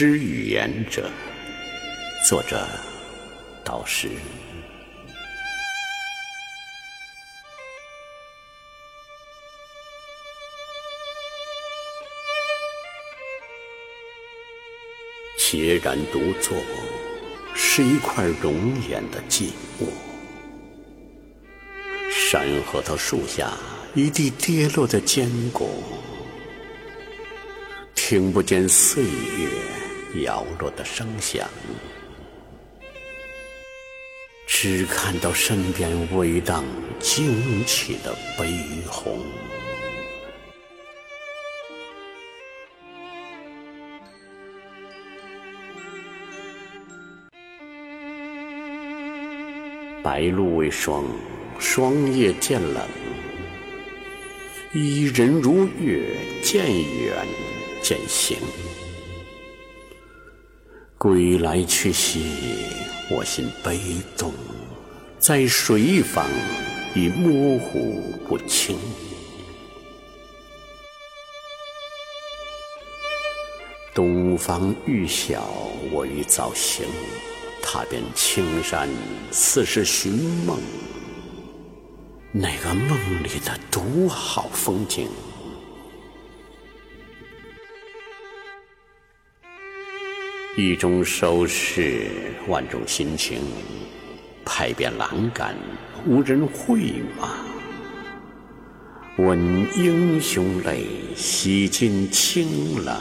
知语言者，作者导师。孑然独坐，是一块容颜的静物。山核桃树下，一地跌落的坚果。听不见岁月摇落的声响，只看到身边微荡惊起的悲鸿。白露为霜，霜叶渐冷，伊人如月，渐远。渐行，归来去兮，我心悲动，在水一方已模糊不清。东方欲晓，我欲早行，踏遍青山，似是寻梦。那个梦里的独好风景。一种收拾，万种心情，拍遍栏杆，无人会吗？闻英雄泪，洗尽清冷。